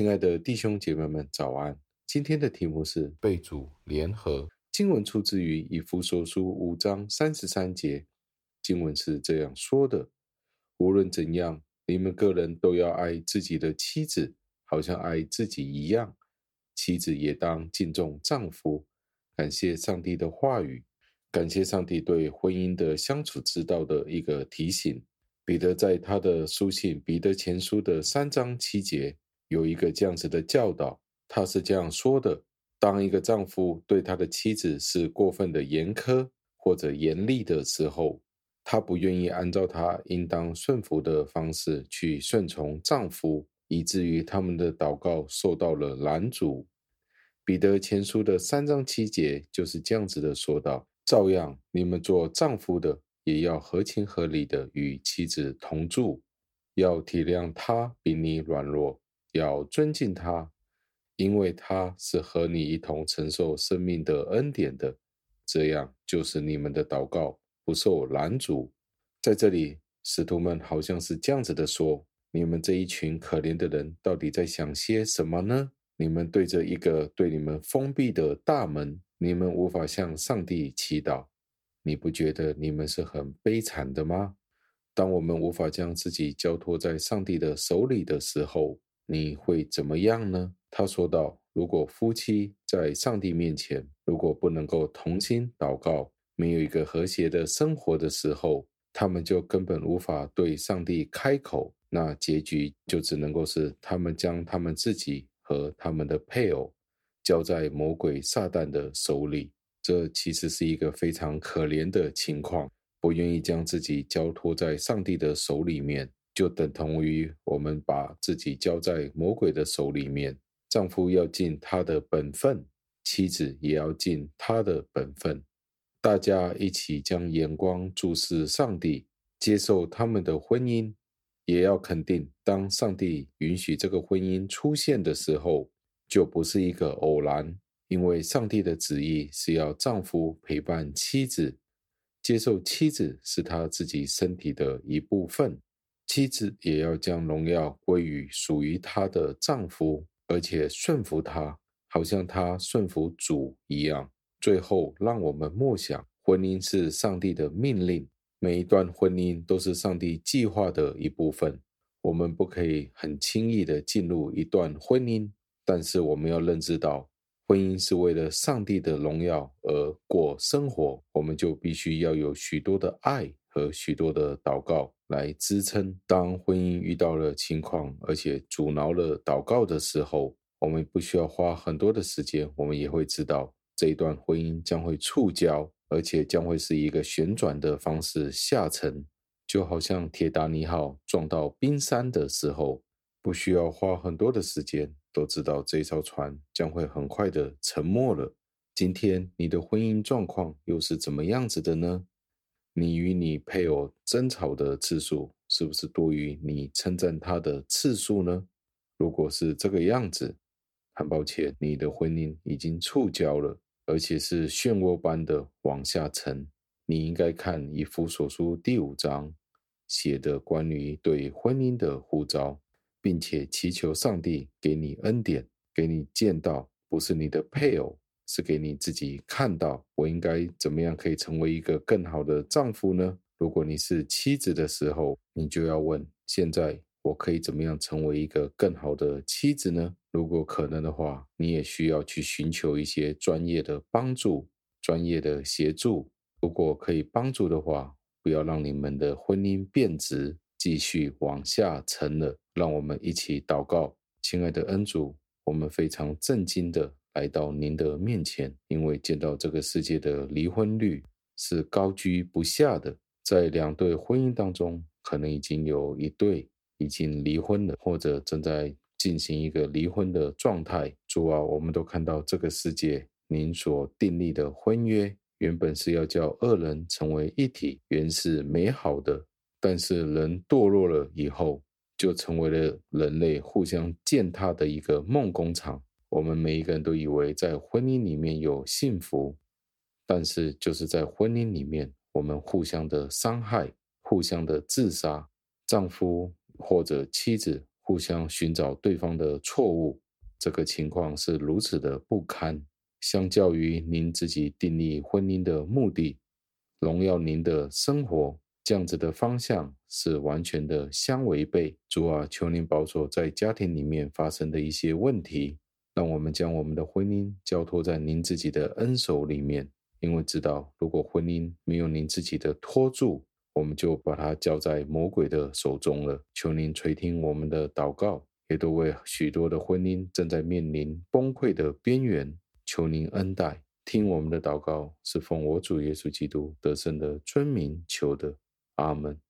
亲爱的弟兄姐妹们，早安！今天的题目是被主联合。经文出自于以弗所书五章三十三节。经文是这样说的：无论怎样，你们个人都要爱自己的妻子，好像爱自己一样；妻子也当敬重丈夫。感谢上帝的话语，感谢上帝对婚姻的相处之道的一个提醒。彼得在他的书信《彼得前书》的三章七节有一个这样子的教导，他是这样说的：当一个丈夫对他的妻子是过分的严苛或者严厉的时候，他不愿意按照他应当顺服的方式去顺从丈夫，以至于他们的祷告受到了拦阻。彼得前书的三章七节就是这样子的说道：照样，你们做丈夫的。也要合情合理的与妻子同住，要体谅她比你软弱，要尊敬他，因为他是和你一同承受生命的恩典的。这样就是你们的祷告不受拦阻。在这里，使徒们好像是这样子的说：你们这一群可怜的人，到底在想些什么呢？你们对着一个对你们封闭的大门，你们无法向上帝祈祷。你不觉得你们是很悲惨的吗？当我们无法将自己交托在上帝的手里的时候，你会怎么样呢？他说道：“如果夫妻在上帝面前，如果不能够同心祷告，没有一个和谐的生活的时候，他们就根本无法对上帝开口。那结局就只能够是他们将他们自己和他们的配偶交在魔鬼撒旦的手里。”这其实是一个非常可怜的情况。不愿意将自己交托在上帝的手里面，就等同于我们把自己交在魔鬼的手里面。丈夫要尽他的本分，妻子也要尽他的本分。大家一起将眼光注视上帝，接受他们的婚姻，也要肯定，当上帝允许这个婚姻出现的时候，就不是一个偶然。因为上帝的旨意是要丈夫陪伴妻子，接受妻子是他自己身体的一部分，妻子也要将荣耀归于属于她的丈夫，而且顺服他，好像他顺服主一样。最后，让我们默想，婚姻是上帝的命令，每一段婚姻都是上帝计划的一部分。我们不可以很轻易的进入一段婚姻，但是我们要认知到。婚姻是为了上帝的荣耀而过生活，我们就必须要有许多的爱和许多的祷告来支撑。当婚姻遇到了情况，而且阻挠了祷告的时候，我们不需要花很多的时间，我们也会知道这一段婚姻将会触礁，而且将会是一个旋转的方式下沉，就好像铁达尼号撞到冰山的时候，不需要花很多的时间。都知道这艘船将会很快的沉没了。今天你的婚姻状况又是怎么样子的呢？你与你配偶争吵的次数是不是多于你称赞他的次数呢？如果是这个样子，很抱歉，你的婚姻已经触礁了，而且是漩涡般的往下沉。你应该看以弗所书第五章写的关于对婚姻的呼召。并且祈求上帝给你恩典，给你见到，不是你的配偶，是给你自己看到，我应该怎么样可以成为一个更好的丈夫呢？如果你是妻子的时候，你就要问：现在我可以怎么样成为一个更好的妻子呢？如果可能的话，你也需要去寻求一些专业的帮助、专业的协助。如果可以帮助的话，不要让你们的婚姻变质。继续往下沉了，让我们一起祷告，亲爱的恩主，我们非常震惊的来到您的面前，因为见到这个世界的离婚率是高居不下的，在两对婚姻当中，可能已经有一对已经离婚了，或者正在进行一个离婚的状态。主啊，我们都看到这个世界，您所订立的婚约原本是要叫二人成为一体，原是美好的。但是人堕落了以后，就成为了人类互相践踏的一个梦工厂。我们每一个人都以为在婚姻里面有幸福，但是就是在婚姻里面，我们互相的伤害，互相的自杀，丈夫或者妻子互相寻找对方的错误，这个情况是如此的不堪。相较于您自己订立婚姻的目的，荣耀您的生活，这样子的方向是完全的相违背。主啊，求您保守在家庭里面发生的一些问题，让我们将我们的婚姻交托在您自己的恩手里面，因为知道如果婚姻没有您自己的托住，我们就把它交在魔鬼的手中了。求您垂听我们的祷告，也都为许多的婚姻正在面临崩溃的边缘，求您恩待，听我们的祷告，是奉我主耶稣基督得胜的尊名求的，阿门。